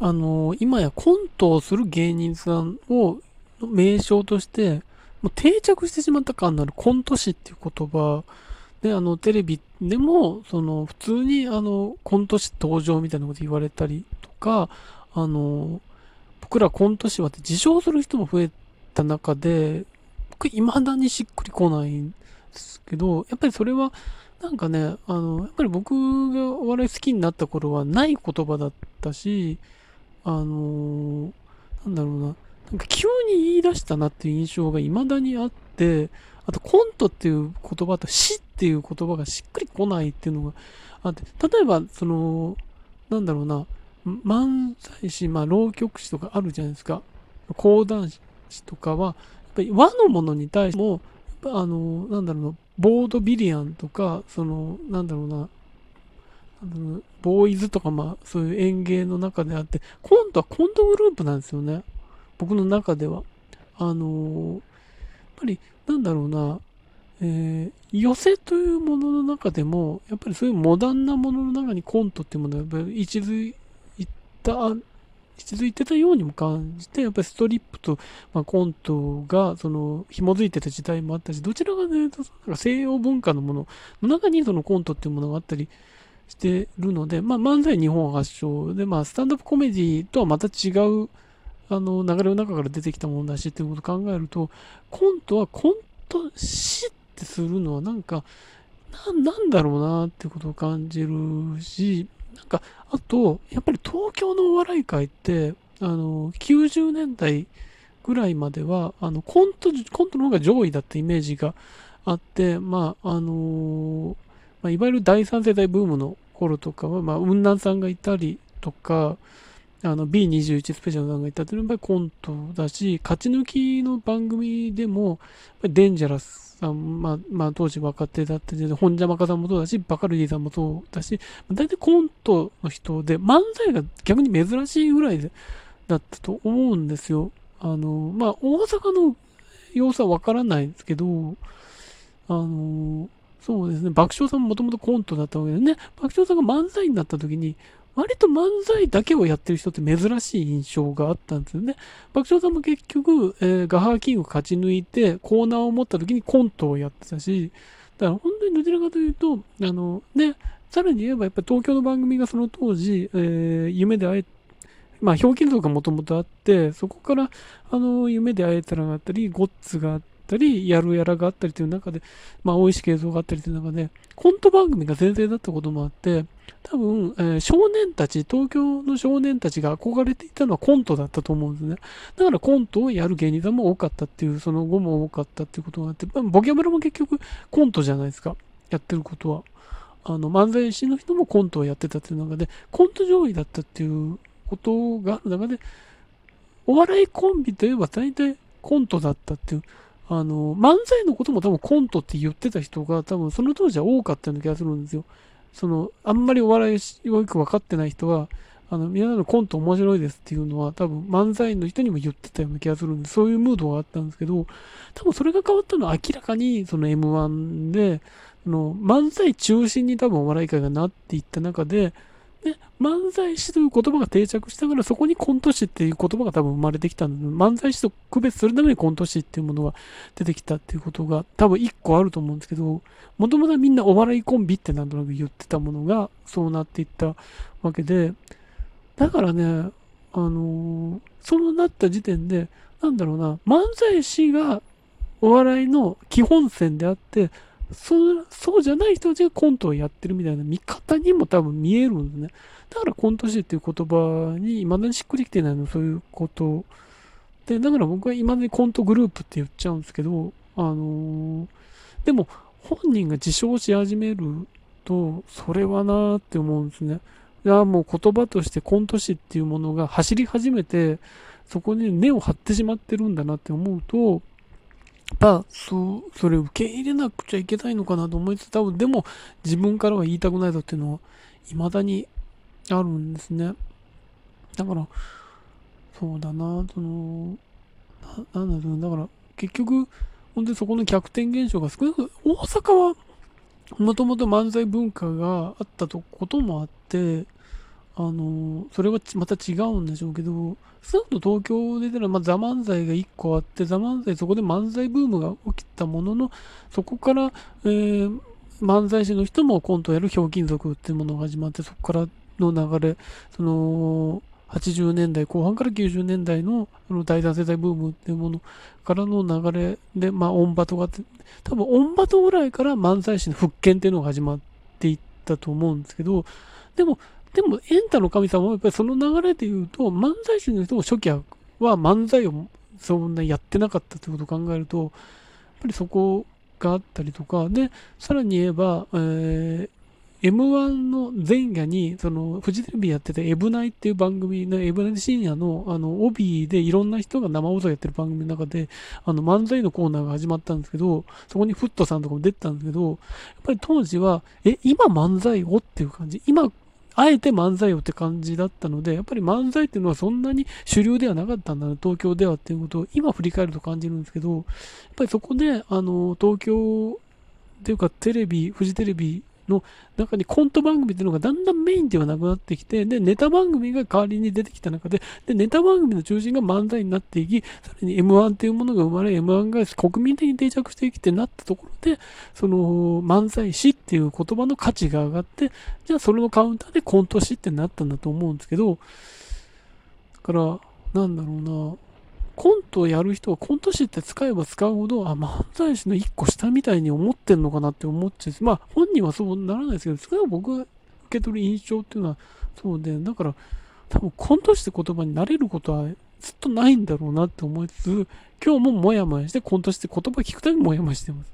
あの、今やコントをする芸人さんを名称として、もう定着してしまった感のあるコント師っていう言葉。で、あの、テレビでも、その、普通に、あの、コント師登場みたいなこと言われたりとか、あの、僕らコント師はって自称する人も増えた中で、僕、未だにしっくりこないんですけど、やっぱりそれは、なんかね、あの、やっぱり僕がお笑い好きになった頃はない言葉だったし、あのなんだろうな、なんか急に言い出したなっていう印象が未だにあって、あとコントっていう言葉と死っていう言葉がしっくりこないっていうのがあって、例えば、その、なんだろうな、漫才師、まあ、浪曲師とかあるじゃないですか。講談師とかは、やっぱり和のものに対しても、あの、なんだろうな、ボードビリアンとか、その、なんだろうな、ボーイズとか、まあ、そういう演芸の中であって、コントはコントグループなんですよね。僕の中では。あのやっぱり、なんだろうな、えー、寄せというものの中でも、やっぱりそういうモダンなものの中にコントっていうものがやっぱり位置づいた、位置づいてたようにも感じて、やっぱりストリップと、まあ、コントが、その、紐づいてた時代もあったし、どちらかというと、西洋文化のものの中にそのコントっていうものがあったりしてるので、まあ、漫才日本発祥で、まあ、スタンドアップコメディとはまた違う、あの、流れの中から出てきたものだしっていうことを考えると、コントはコントしってするのはなんか、な、なんだろうなってことを感じるし、なんか、あと、やっぱり東京のお笑い界って、あの、90年代ぐらいまでは、あの、コント、コントの方が上位だったイメージがあって、まあ、あのまあ、いわゆる第三世代ブームの頃とかは、まあ、雲南さんがいたりとか、あの B21 スペシャルさんがいたっていうのはやっぱりコントだし、勝ち抜きの番組でも、デンジャラスさん、まあ、まあ、当時若手だった本邪魔かさんもそうだし、バカルディさんもそうだし、大体コントの人で、漫才が逆に珍しいぐらいだったと思うんですよ。あの、まあ、大阪の様子はわからないんですけど、あの、そうですね。爆笑さんももともとコントだったわけでね。爆笑さんが漫才になった時に、割と漫才だけをやってる人って珍しい印象があったんですよね。爆笑さんも結局、えー、ガハーキング勝ち抜いて、コーナーを持った時にコントをやってたし、だから本当にどちらかというと、あの、ね、さらに言えばやっぱり東京の番組がその当時、えー、夢で会えまあ、表現像がもともとあって、そこから、あの、夢で会えたらがあったり、ゴッツがあっったり、やるやらがあったりという中で、まあ、大石映像があったりという中で、コント番組が全然だったこともあって、多分、えー、少年たち、東京の少年たちが憧れていたのはコントだったと思うんですね。だからコントをやる芸人さんも多かったっていう、その後も多かったっていうことがあって、まあ、ボキャブラも結局コントじゃないですか。やってることは。あの、漫才師の人もコントをやってたっていう中で、コント上位だったっていうことがある中で、お笑いコンビといえば大体コントだったっていう、あの、漫才のことも多分コントって言ってた人が多分その当時は多かったような気がするんですよ。その、あんまりお笑いよく分かってない人は、あの、皆さんのコント面白いですっていうのは多分漫才の人にも言ってたような気がするんで、そういうムードがあったんですけど、多分それが変わったのは明らかにその M1 で、その漫才中心に多分お笑い界がなっていった中で、で、漫才師という言葉が定着したから、そこにコント師っていう言葉が多分生まれてきたんで、漫才師と区別するためにコント師っていうものが出てきたっていうことが多分一個あると思うんですけど、もともとはみんなお笑いコンビってなんとなく言ってたものが、そうなっていったわけで、だからね、あのー、そうなった時点で、なんだろうな、漫才師がお笑いの基本線であって、そうそうじゃない人たちがコントをやってるみたいな見方にも多分見えるんですね。だからコント師っていう言葉に未だにしっくりきてないの、そういうこと。で、だから僕は未だにコントグループって言っちゃうんですけど、あのー、でも本人が自称し始めると、それはなーって思うんですね。いや、もう言葉としてコント師っていうものが走り始めて、そこに根を張ってしまってるんだなって思うと、ぱ、そう、それ受け入れなくちゃいけないのかなと思いつつ、多分でも自分からは言いたくないぞっていうのは未だにあるんですね。だから、そうだな、その、ななんだろう、だから結局、本当にそこの逆転現象が少なく、大阪はもともと漫才文化があったとこともあって、あの、それはまた違うんでしょうけど、少なくと東京で出たら、まあ、ザ・漫才が1個あって、ザ・漫才、そこで漫才ブームが起きたものの、そこから、えー、漫才師の人もコントやるひょうきん族っていうものが始まって、そこからの流れ、その、80年代後半から90年代の第三世代ブームっていうものからの流れで、まあ、オンバトが多分オンバトぐらいから漫才師の復権っていうのが始まっていったと思うんですけど、でも、でも、エンタの神様はやっぱりその流れで言うと、漫才師の人も初期は漫才をそんなやってなかったってことを考えると、やっぱりそこがあったりとか、で、さらに言えば、えー、M1 の前夜に、その、フジテレビやってたエブナイっていう番組の、エブナイ深夜の、あの、帯でいろんな人が生放送やってる番組の中で、あの、漫才のコーナーが始まったんですけど、そこにフットさんとかも出てたんですけど、やっぱり当時は、え、今漫才をっていう感じ、今、あえて漫才をって感じだったので、やっぱり漫才っていうのはそんなに主流ではなかったんだな、東京ではっていうことを今振り返ると感じるんですけど、やっぱりそこで、あの、東京っていうかテレビ、フジテレビの中にコント番組っていうのがだんだんメインではなくなってきて、で、ネタ番組が代わりに出てきた中で、で、ネタ番組の中心が漫才になっていき、さらに M1 っていうものが生まれ、M1 が国民的に定着していきってなったところで、その、漫才師っていう言葉の価値が上がって、じゃあそれのカウンターでコント師ってなったんだと思うんですけど、だから、なんだろうな、コントをやる人はコント師って使えば使うほど、あ、漫才師の一個下みたいに思ってんのかなって思っちゃうまあ本人はそうならないですけど、それは僕が受け取る印象っていうのはそうで、だから多分コント師って言葉になれることはずっとないんだろうなって思いつつ、今日もモヤモヤしてコント師って言葉聞くたびモヤモヤしてます。